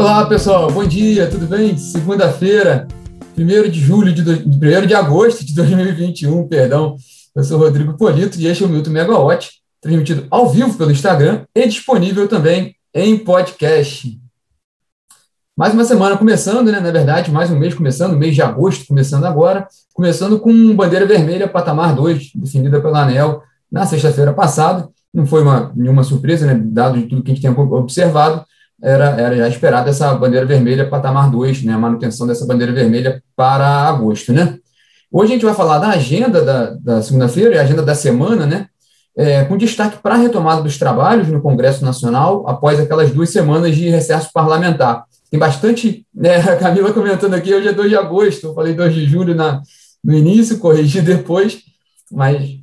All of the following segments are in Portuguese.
Olá, pessoal. Bom dia, tudo bem? Segunda-feira, 1 de julho de 1 de agosto de 2021, perdão. Eu sou Rodrigo Polito e este é o Milton Megawatt, transmitido ao vivo pelo Instagram e disponível também em podcast. Mais uma semana começando, né? Na verdade, mais um mês começando, mês de agosto começando agora, começando com bandeira vermelha patamar 2, definida pela ANEL na sexta-feira passada. Não foi uma, nenhuma surpresa, né? Dado de tudo que a gente tem observado, era, era já esperada essa bandeira vermelha patamar 2, né? A manutenção dessa bandeira vermelha para agosto, né? Hoje a gente vai falar da agenda da, da segunda-feira e a agenda da semana, né? É, com destaque para a retomada dos trabalhos no Congresso Nacional após aquelas duas semanas de recesso parlamentar. Tem bastante, né, a Camila comentando aqui, hoje é 2 de agosto, eu falei 2 de julho na, no início, corrigi depois, mas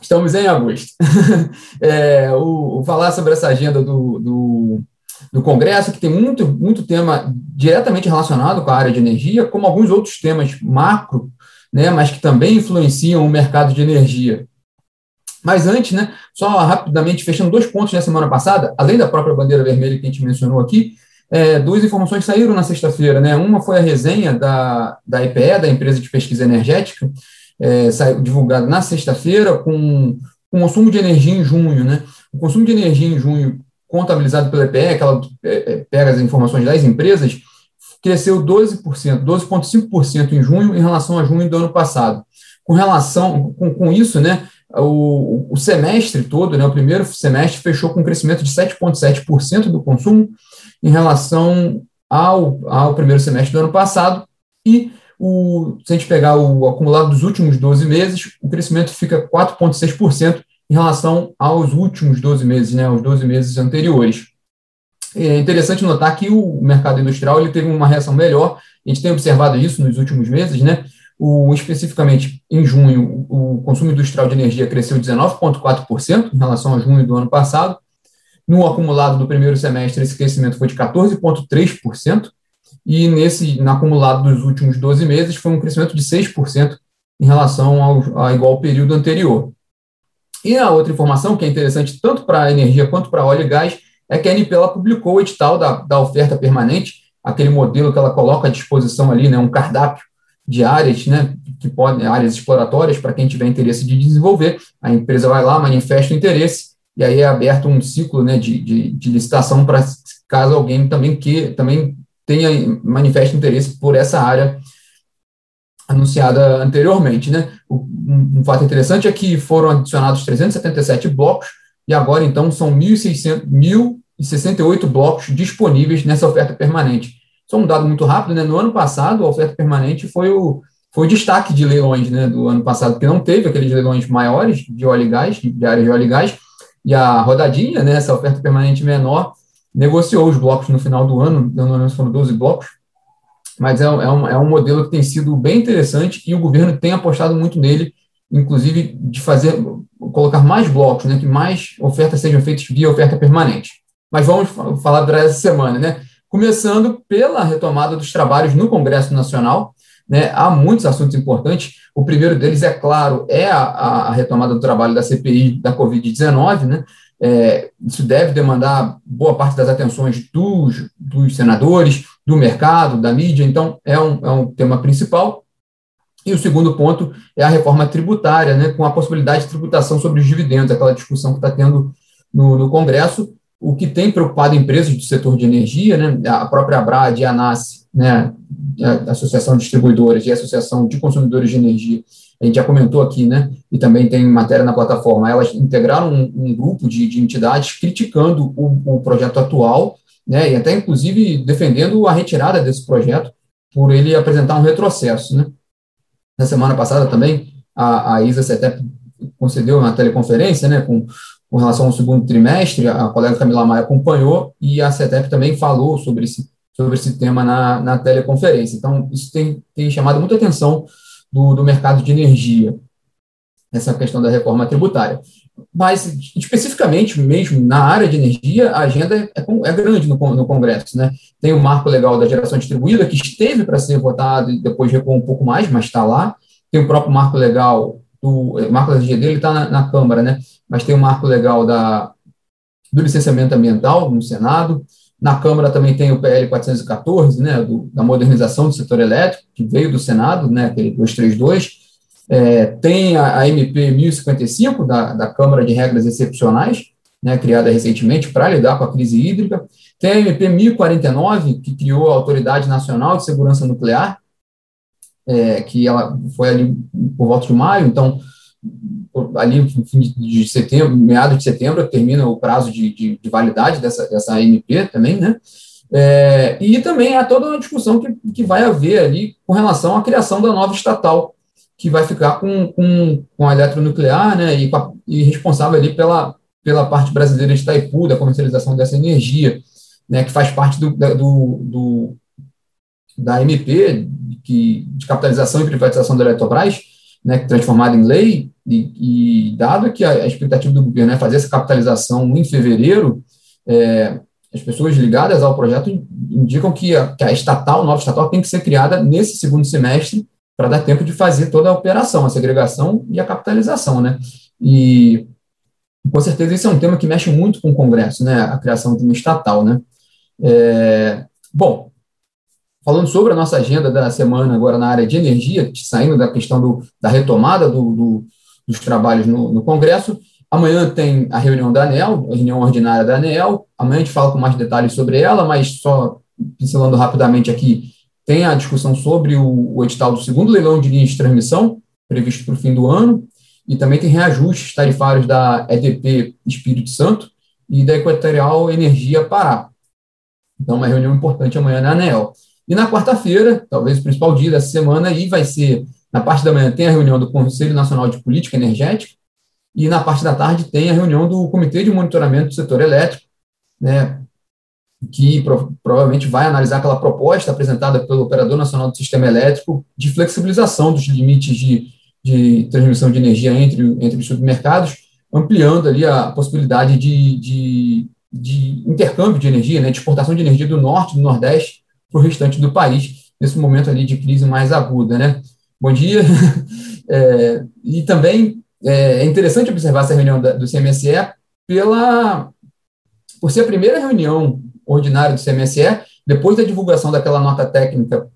estamos em agosto. é, o, o, falar sobre essa agenda do, do, do, Congresso, que tem muito, muito tema diretamente relacionado com a área de energia, como alguns outros temas macro, né, mas que também influenciam o mercado de energia. Mas antes, né, só rapidamente fechando dois pontos na semana passada, além da própria bandeira vermelha que a gente mencionou aqui, é, duas informações saíram na sexta-feira. Né? Uma foi a resenha da, da IPE, da Empresa de Pesquisa Energética, é, saiu divulgada na sexta-feira, com, com consumo de energia em junho. Né? O consumo de energia em junho, contabilizado pela IPE, que ela é, é, pega as informações das empresas, cresceu 12%, 12,5% em junho em relação a junho do ano passado. Com relação, com, com isso, né, o, o semestre todo, né, o primeiro semestre fechou com um crescimento de 7,7% do consumo, em relação ao, ao primeiro semestre do ano passado, e o, se a gente pegar o acumulado dos últimos 12 meses, o crescimento fica 4,6% em relação aos últimos 12 meses, né, aos 12 meses anteriores. É interessante notar que o mercado industrial ele teve uma reação melhor, a gente tem observado isso nos últimos meses, né? O, especificamente em junho, o consumo industrial de energia cresceu 19,4% em relação a junho do ano passado, no acumulado do primeiro semestre, esse crescimento foi de 14,3%, e nesse, no acumulado dos últimos 12 meses, foi um crescimento de 6% em relação ao, ao igual período anterior. E a outra informação, que é interessante tanto para a energia quanto para óleo e gás, é que a ANP publicou o edital da, da oferta permanente, aquele modelo que ela coloca à disposição ali, né, um cardápio de áreas, né, que podem, áreas exploratórias para quem tiver interesse de desenvolver. A empresa vai lá, manifesta o interesse e aí é aberto um ciclo né, de, de, de licitação para caso alguém também que também tenha manifeste interesse por essa área anunciada anteriormente. Né? Um, um fato interessante é que foram adicionados 377 blocos e agora, então, são 1.068 blocos disponíveis nessa oferta permanente. Só um dado muito rápido, né? no ano passado, a oferta permanente foi o, foi o destaque de leilões né, do ano passado, porque não teve aqueles leilões maiores de óleo e gás, de área de óleo e gás, e a rodadinha, né, essa oferta permanente menor, negociou os blocos no final do ano, lembro se foram 12 blocos, mas é, é, um, é um modelo que tem sido bem interessante e o governo tem apostado muito nele, inclusive de fazer, colocar mais blocos, né, que mais ofertas sejam feitas via oferta permanente. Mas vamos falar durante essa semana, né? Começando pela retomada dos trabalhos no Congresso Nacional, né? Há muitos assuntos importantes. O primeiro deles, é claro, é a, a retomada do trabalho da CPI da Covid-19. Né? É, isso deve demandar boa parte das atenções dos, dos senadores, do mercado, da mídia, então é um, é um tema principal. E o segundo ponto é a reforma tributária, né, com a possibilidade de tributação sobre os dividendos, aquela discussão que está tendo no, no Congresso, o que tem preocupado empresas do setor de energia, né, a própria Abrad e a ANAS, né, a Associação de Distribuidoras e a Associação de Consumidores de Energia, a gente já comentou aqui, né, e também tem matéria na plataforma, elas integraram um, um grupo de, de, entidades criticando o, o, projeto atual, né, e até inclusive defendendo a retirada desse projeto por ele apresentar um retrocesso, né. Na semana passada também, a, a ISA CETEP concedeu uma teleconferência, né, com com relação ao segundo trimestre, a colega Camila Maia acompanhou e a CETEP também falou sobre esse, sobre esse tema na, na teleconferência. Então, isso tem, tem chamado muita atenção do, do mercado de energia, essa questão da reforma tributária. Mas, especificamente mesmo na área de energia, a agenda é, é grande no, no Congresso. Né? Tem o marco legal da geração distribuída, que esteve para ser votado e depois recuou um pouco mais, mas está lá. Tem o próprio marco legal do o marco da energia dele está na, na, Câmara, né? mas tem o marco legal da, do licenciamento ambiental no Senado, Na Câmara também tem o PL 414, né, do, da modernização do setor elétrico, que veio do Senado, né, aquele 232. É, tem a, a, MP 1055, da, da Câmara de Regras Excepcionais, né, criada recentemente para lidar com a crise hídrica. Tem a MP 1049, que criou a Autoridade Nacional de Segurança Nuclear, é, que ela foi ali por volta de maio, então ali no fim de setembro, meados de setembro, termina o prazo de, de, de validade dessa, dessa MP também, né? É, e também há toda uma discussão que, que vai haver ali com relação à criação da nova estatal, que vai ficar com, com, com a eletronuclear, né, e, e responsável ali pela, pela parte brasileira de Itaipu, da comercialização dessa energia, né, que faz parte do, do, do da MP, que, de capitalização e privatização da Eletrobras, né, transformada em lei, e, e, dado que a, expectativa do governo é fazer essa capitalização em fevereiro, é, as pessoas ligadas ao projeto indicam que a, que a estatal, a nova estatal, tem que ser criada nesse segundo semestre para dar tempo de fazer toda a operação, a segregação e a capitalização, né? E com certeza esse é um tema que mexe muito com o Congresso, né? A criação de uma estatal, né? É, bom, falando sobre a nossa agenda da semana agora na área de energia, saindo da questão do, da retomada do, do, dos trabalhos no, no, Congresso, amanhã tem a reunião da ANEL, a reunião ordinária da ANEL, amanhã a gente fala com mais detalhes sobre ela, mas só pincelando rapidamente aqui, tem a discussão sobre o, o edital do segundo leilão de linhas de transmissão, previsto para o fim do ano, e também tem reajustes tarifários da EDP Espírito Santo e da Equatorial Energia Pará. Então, uma reunião importante amanhã na ANEL. E na quarta-feira, talvez o principal dia dessa semana, aí vai ser, na parte da manhã, tem a reunião do Conselho Nacional de Política Energética, e na parte da tarde tem a reunião do Comitê de Monitoramento do Setor Elétrico, né, que pro, provavelmente vai analisar aquela proposta apresentada pelo Operador Nacional do Sistema Elétrico de flexibilização dos limites de, de transmissão de energia entre, entre os supermercados, ampliando ali a possibilidade de, de, de intercâmbio de energia, né, de exportação de energia do norte do nordeste para o restante do país, nesse momento ali de crise mais aguda, né? Bom dia. É, e também é, é interessante observar essa reunião da, do CMSE pela, por ser a primeira reunião ordinária do CMSE, depois da divulgação daquela nota técnica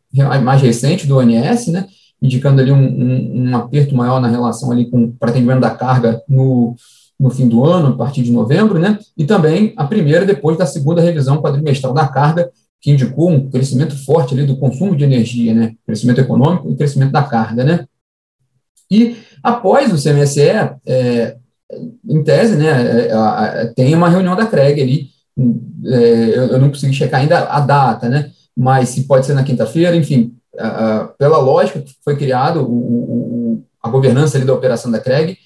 mais recente do ONS, né, indicando ali um, um, um aperto maior na relação ali com para atendimento da carga no, no fim do ano, a partir de novembro, né, e também a primeira depois da segunda revisão quadrimestral da carga, que indicou um crescimento forte ali do consumo de energia, né? Crescimento econômico e crescimento da carga, né? E após o CMSE, é, em tese, né, é, tem uma reunião da CREG ali, é, eu não consegui checar ainda a data, né? Mas se pode ser na quinta-feira, enfim, pela lógica que foi criado o, o, a governança ali da operação da CREG,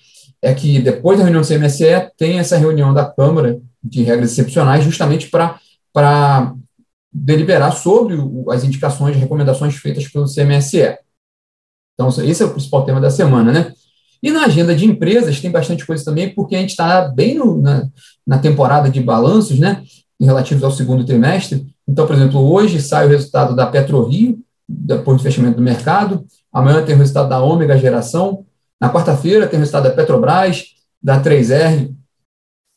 é que depois da reunião do CMSE tem essa reunião da Câmara de regras excepcionais justamente para deliberar sobre o, as indicações, recomendações feitas pelo CMSE. Então, esse é o principal tema da semana, né? E na agenda de empresas tem bastante coisa também, porque a gente está bem no, na, na temporada de balanços, né? Relativos ao segundo trimestre. Então, por exemplo, hoje sai o resultado da PetroRio, depois do fechamento do mercado. Amanhã tem o resultado da Ômega Geração. Na quarta-feira tem o resultado da Petrobras, da 3R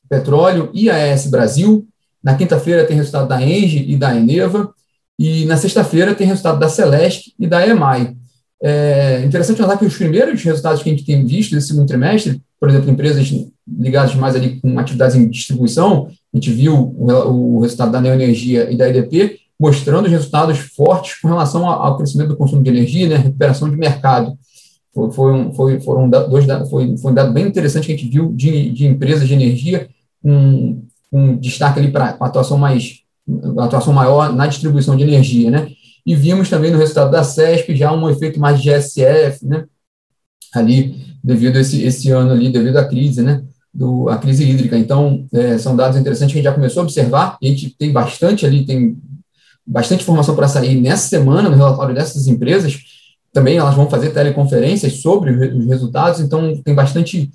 Petróleo e AES Brasil. Na quinta-feira tem resultado da Engie e da Eneva. E na sexta-feira tem resultado da Celeste e da EMAI. É interessante notar que os primeiros resultados que a gente tem visto desse segundo trimestre, por exemplo, empresas ligadas mais ali com atividades em distribuição, a gente viu o, o resultado da Neoenergia e da EDP, mostrando resultados fortes com relação ao crescimento do consumo de energia, né, recuperação de mercado. Foi, foi, um, foi, foram dois, foi, foi um dado bem interessante que a gente viu de, de empresas de energia com com destaque ali para atuação mais atuação maior na distribuição de energia, né? E vimos também no resultado da CESP já um efeito mais de GSF, né? Ali devido a esse, esse ano ali, devido à crise, né? Do, a crise hídrica. Então, é, são dados interessantes que a gente já começou a observar, a gente tem bastante ali, tem bastante informação para sair nessa semana no relatório dessas empresas. Também elas vão fazer teleconferências sobre os resultados, então tem bastante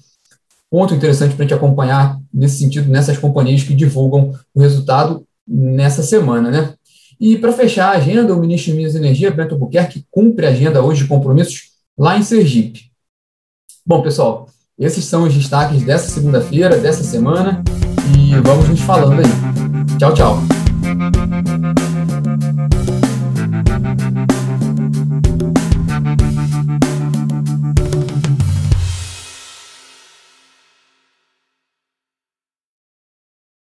ponto interessante para a gente acompanhar nesse sentido, nessas companhias que divulgam o resultado nessa semana, né? E para fechar a agenda, o ministro de Minas e Energia, Bento Albuquerque, cumpre a agenda hoje de compromissos lá em Sergipe. Bom, pessoal, esses são os destaques dessa segunda-feira, dessa semana, e vamos nos falando aí. Tchau, tchau.